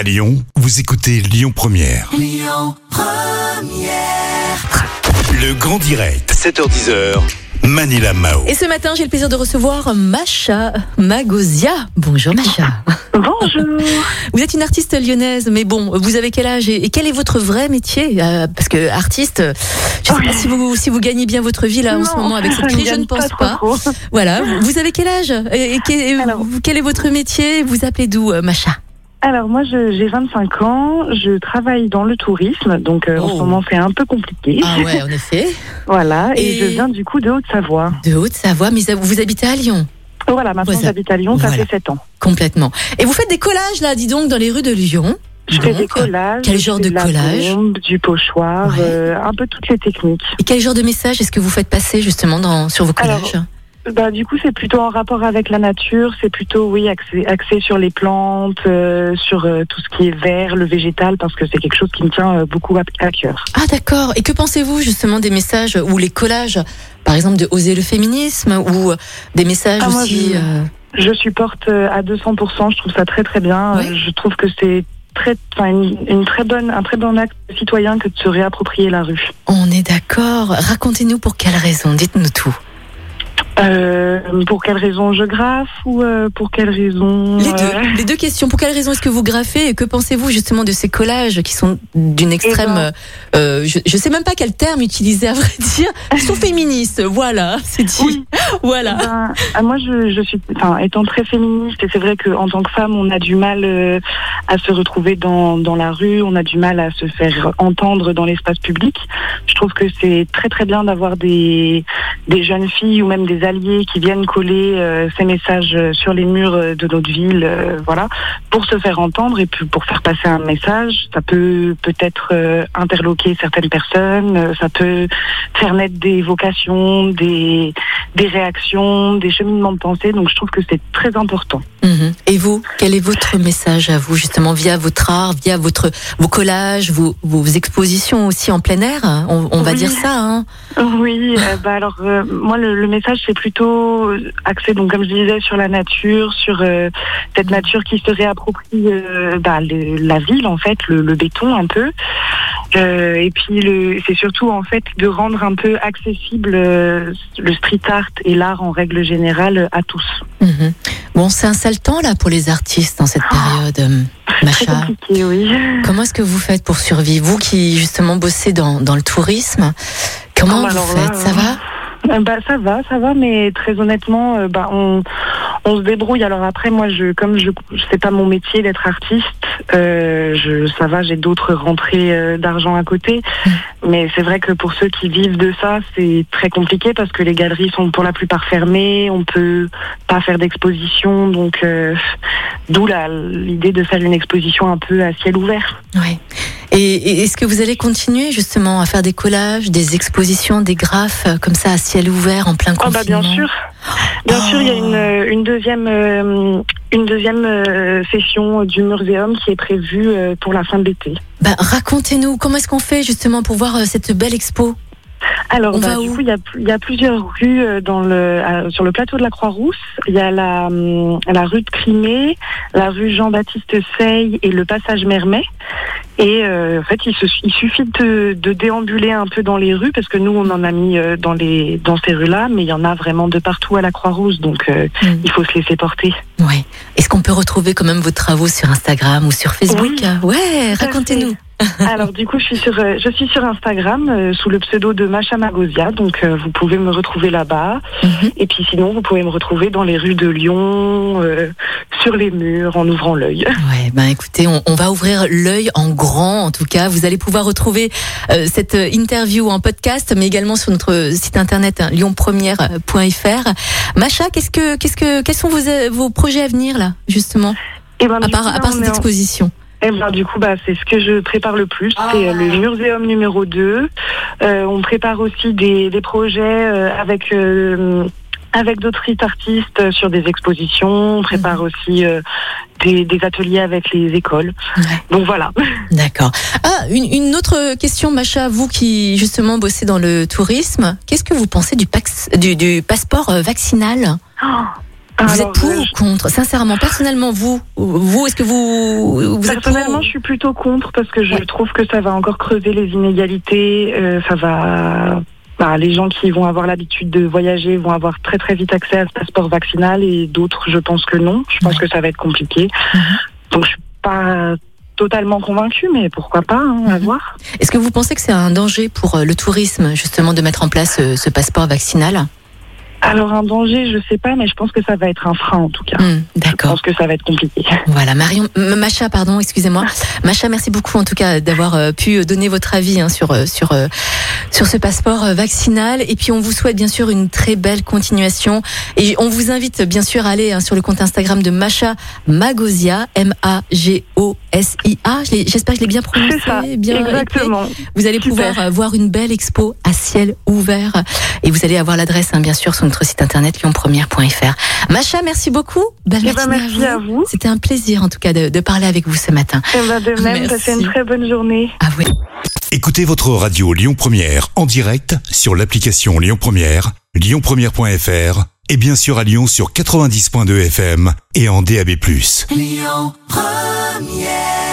À Lyon, vous écoutez Lyon Première. Le grand direct, 7h10h. Manila Mao. Et ce matin, j'ai le plaisir de recevoir Macha Magosia. Bonjour Macha. Bonjour. Vous êtes une artiste lyonnaise, mais bon, vous avez quel âge et quel est votre vrai métier Euh, Parce que artiste, je ne sais pas si vous, si vous gagnez bien votre vie là en ce moment avec cette crise, je ne pense pas. trop. Voilà, vous avez quel âge et, et que- Alors- quel est votre métier? Vous appelez d'où, euh, Macha? Alors moi j'ai 25 ans, je travaille dans le tourisme, donc euh, en Oh. ce moment c'est un peu compliqué. Ah ouais, en effet. Voilà, et... Et- je viens du coup de Haute-Savoie. De Haute-Savoie, mais vous habitez à Lyon Voilà, maintenant Voilà. j'habite à Lyon, ça Voilà. fait 7 ans. Complètement. Et vous faites des collages là, dis donc, dans les rues de Lyon Je fais des collages. quel genre de la collage bombe, Du pochoir, Ouais. euh, un peu toutes les techniques. Et quel genre de message est-ce que vous faites passer justement dans, sur vos Alors, collages Bah, du coup, c'est plutôt en rapport avec la nature. C'est plutôt, oui, axé, axé sur les plantes, euh, sur euh, tout ce qui est vert, le végétal, parce que c'est quelque chose qui me tient euh, beaucoup à, à cœur. Ah d'accord. Et que pensez-vous justement des messages ou les collages, par exemple de oser le féminisme ou des messages Ah, moi, aussi je- euh, Je supporte à 200%. Je trouve ça très très bien. Je trouve que c'est très, une, une très bonne, un très bon acte citoyen que de se réapproprier la rue. On est d'accord. Racontez-nous pour quelle raison. Dites-nous tout. Euh, pour quelle raison je graffe ou euh, pour quelle raison Les euh, deux. Les deux questions. Pour quelle raison est-ce que vous graffez et que pensez-vous justement de ces collages qui sont d'une extrême. ben- euh, je, je sais même pas quel terme utiliser à vrai dire. Ils sont féministes. Voilà. C'est dit. Oui. Voilà. Ben, ah, moi, je, je suis, enfin, étant très féministe, et c'est vrai qu'en tant que femme, on a du mal euh, à se retrouver dans, dans la rue, on a du mal à se faire entendre dans l'espace public. Je trouve que c'est très très bien d'avoir des, des jeunes filles ou même des alliés qui viennent coller euh, ces messages euh, sur les murs euh, de notre ville, voilà, pour se faire entendre et puis pour faire passer un message. Ça peut peut-être interloquer certaines personnes, ça peut faire naître des vocations, des, des réactions, des cheminements de pensée. Donc je trouve que c'est très important. Mhm. Et vous, quel est votre message à vous, justement, via votre art, via votre, vos collages, vos, vos expositions aussi en plein air? On, on va Oui. dire ça, hein? Oui, euh, bah alors euh, moi le, le message c'est plutôt axé donc comme je disais sur la nature, sur euh, cette nature qui se réapproprie euh, bah, le- la ville en fait, le, le béton un peu. Euh, et puis c'est surtout en fait de rendre un peu accessible le street art et l'art en règle générale à tous. Mhm. Bon, c'est un sale temps là pour les artistes dans cette période, Très compliqué, oui. Comment est-ce que vous faites pour survivre? Vous qui justement bossez dans, dans le tourisme, comment Ah, bah vous là, faites? Ça va? Bah ça va, ça va, mais très honnêtement, euh, bah on on se débrouille. Alors après, moi, je comme je c'est pas mon métier d'être artiste, euh, je ça va, j'ai d'autres rentrées euh, d'argent à côté. Mais c'est vrai que pour ceux qui vivent de ça, c'est très compliqué parce que les galeries sont pour la plupart fermées, on peut pas faire d'exposition, donc euh, d'où la- l'idée de faire une exposition un peu à ciel ouvert. Oui. Et, est-ce que vous allez continuer justement à faire des collages, des expositions, des graphes euh, comme ça à ciel ouvert en plein Ah confinement bah bien sûr. Bien Oh. sûr, il y a une, euh, une deuxième euh, une deuxième euh, session du muséum qui est prévue euh, pour la fin de l'été. Bah, racontez-nous, comment est-ce qu'on fait justement pour voir euh, cette belle expo? Alors, bah, du où coup, il y a, il y a plusieurs rues euh, dans le, sur le plateau de la Croix-Rousse. Il y a la, hum, la rue de Crimée, la rue Jean-Baptiste Sey et le passage Mermet. Et euh, en fait, il, se- il suffit de, de déambuler un peu dans les rues parce que nous, on en a mis euh, dans, les, dans ces rues-là, mais il y en a vraiment de partout à la Croix-Rousse. Donc, euh, Mm. il faut se laisser porter. Ouais. Est-ce qu'on peut retrouver quand même vos travaux sur Instagram ou sur Facebook Oui, Ouais, racontez-nous. Alors du coup, je suis sur, euh, je suis sur Instagram euh, sous le pseudo de Macha Magosia, donc euh, vous pouvez me retrouver là-bas. Mhm. Et puis sinon, vous pouvez me retrouver dans les rues de Lyon, euh, sur les murs, en ouvrant l'œil. Ouais, ben écoutez, on, on va ouvrir l'œil en grand en tout cas. Vous allez pouvoir retrouver cette interview en podcast, mais également sur notre site internet hein, lyonpremière.fr. Macha, qu'est-ce que, qu'est-ce que, quels sont vos, vos projets à venir? Là, justement, Et ben, à part, coup, à part on cette exposition Eh ben, du coup, bah, c'est ce que je prépare le plus. C'est euh, le muséum numéro 2. Euh, on prépare aussi des, des projets euh, avec euh, avec d'autres street artistes sur des expositions. On prépare aussi euh, des, des ateliers avec les écoles. Ouais. Donc voilà. D'accord. Ah, une, une autre question, Macha, vous qui justement bossez dans le tourisme, qu'est-ce que vous pensez du, pax, du, du passeport vaccinal? Oh, Vous êtes pour euh, ou contre? Sincèrement, personnellement, vous, vous, est-ce que vous, vous êtes pour? Personnellement, je suis plutôt contre parce que je Ouais. trouve que ça va encore creuser les inégalités. euh, ça va. bah, les gens qui vont avoir l'habitude de voyager vont avoir très très vite accès à ce passeport vaccinal et d'autres, je pense que non. Je pense Ouais. que ça va être compliqué. Mhm. Donc, je suis pas totalement convaincue, mais pourquoi pas, hein, à Mhm. voir. Est-ce que vous pensez que c'est un danger pour euh, le tourisme, justement, de mettre en place ce passeport vaccinal? Alors, un danger, je sais pas, mais je pense que ça va être un frein en tout cas. Hmm, Je D'accord. pense que ça va être compliqué. Voilà, Marion, M- Macha, pardon, excusez-moi. Macha, merci beaucoup en tout cas d'avoir euh, pu donner votre avis hein, sur euh, sur euh, sur ce passeport euh, vaccinal. Et puis on vous souhaite bien sûr une très belle continuation. Et on vous invite bien sûr à aller hein, sur le compte Instagram de Macha Magosia, M-A-G-O-S-I-A. Je l'ai- J'espère que je l'ai bien prononcé. C'est ça, bien exactement. écrit. Vous allez Super. pouvoir euh, voir une belle expo à ciel ouvert. Et vous allez avoir l'adresse, hein, bien sûr, sur notre site internet lyonpremière.fr. Macha, merci beaucoup. Belle Eh ben, merci à vous. C'était un plaisir en tout cas de, de parler avec vous ce matin. Eh ben, de même, passez une très bonne journée. Ah oui. Écoutez votre radio Lyon Première en direct sur l'application Lyon Première, lyonpremière.fr et bien sûr à Lyon sur 90.2 FM et en DAB+. Lyon yeah.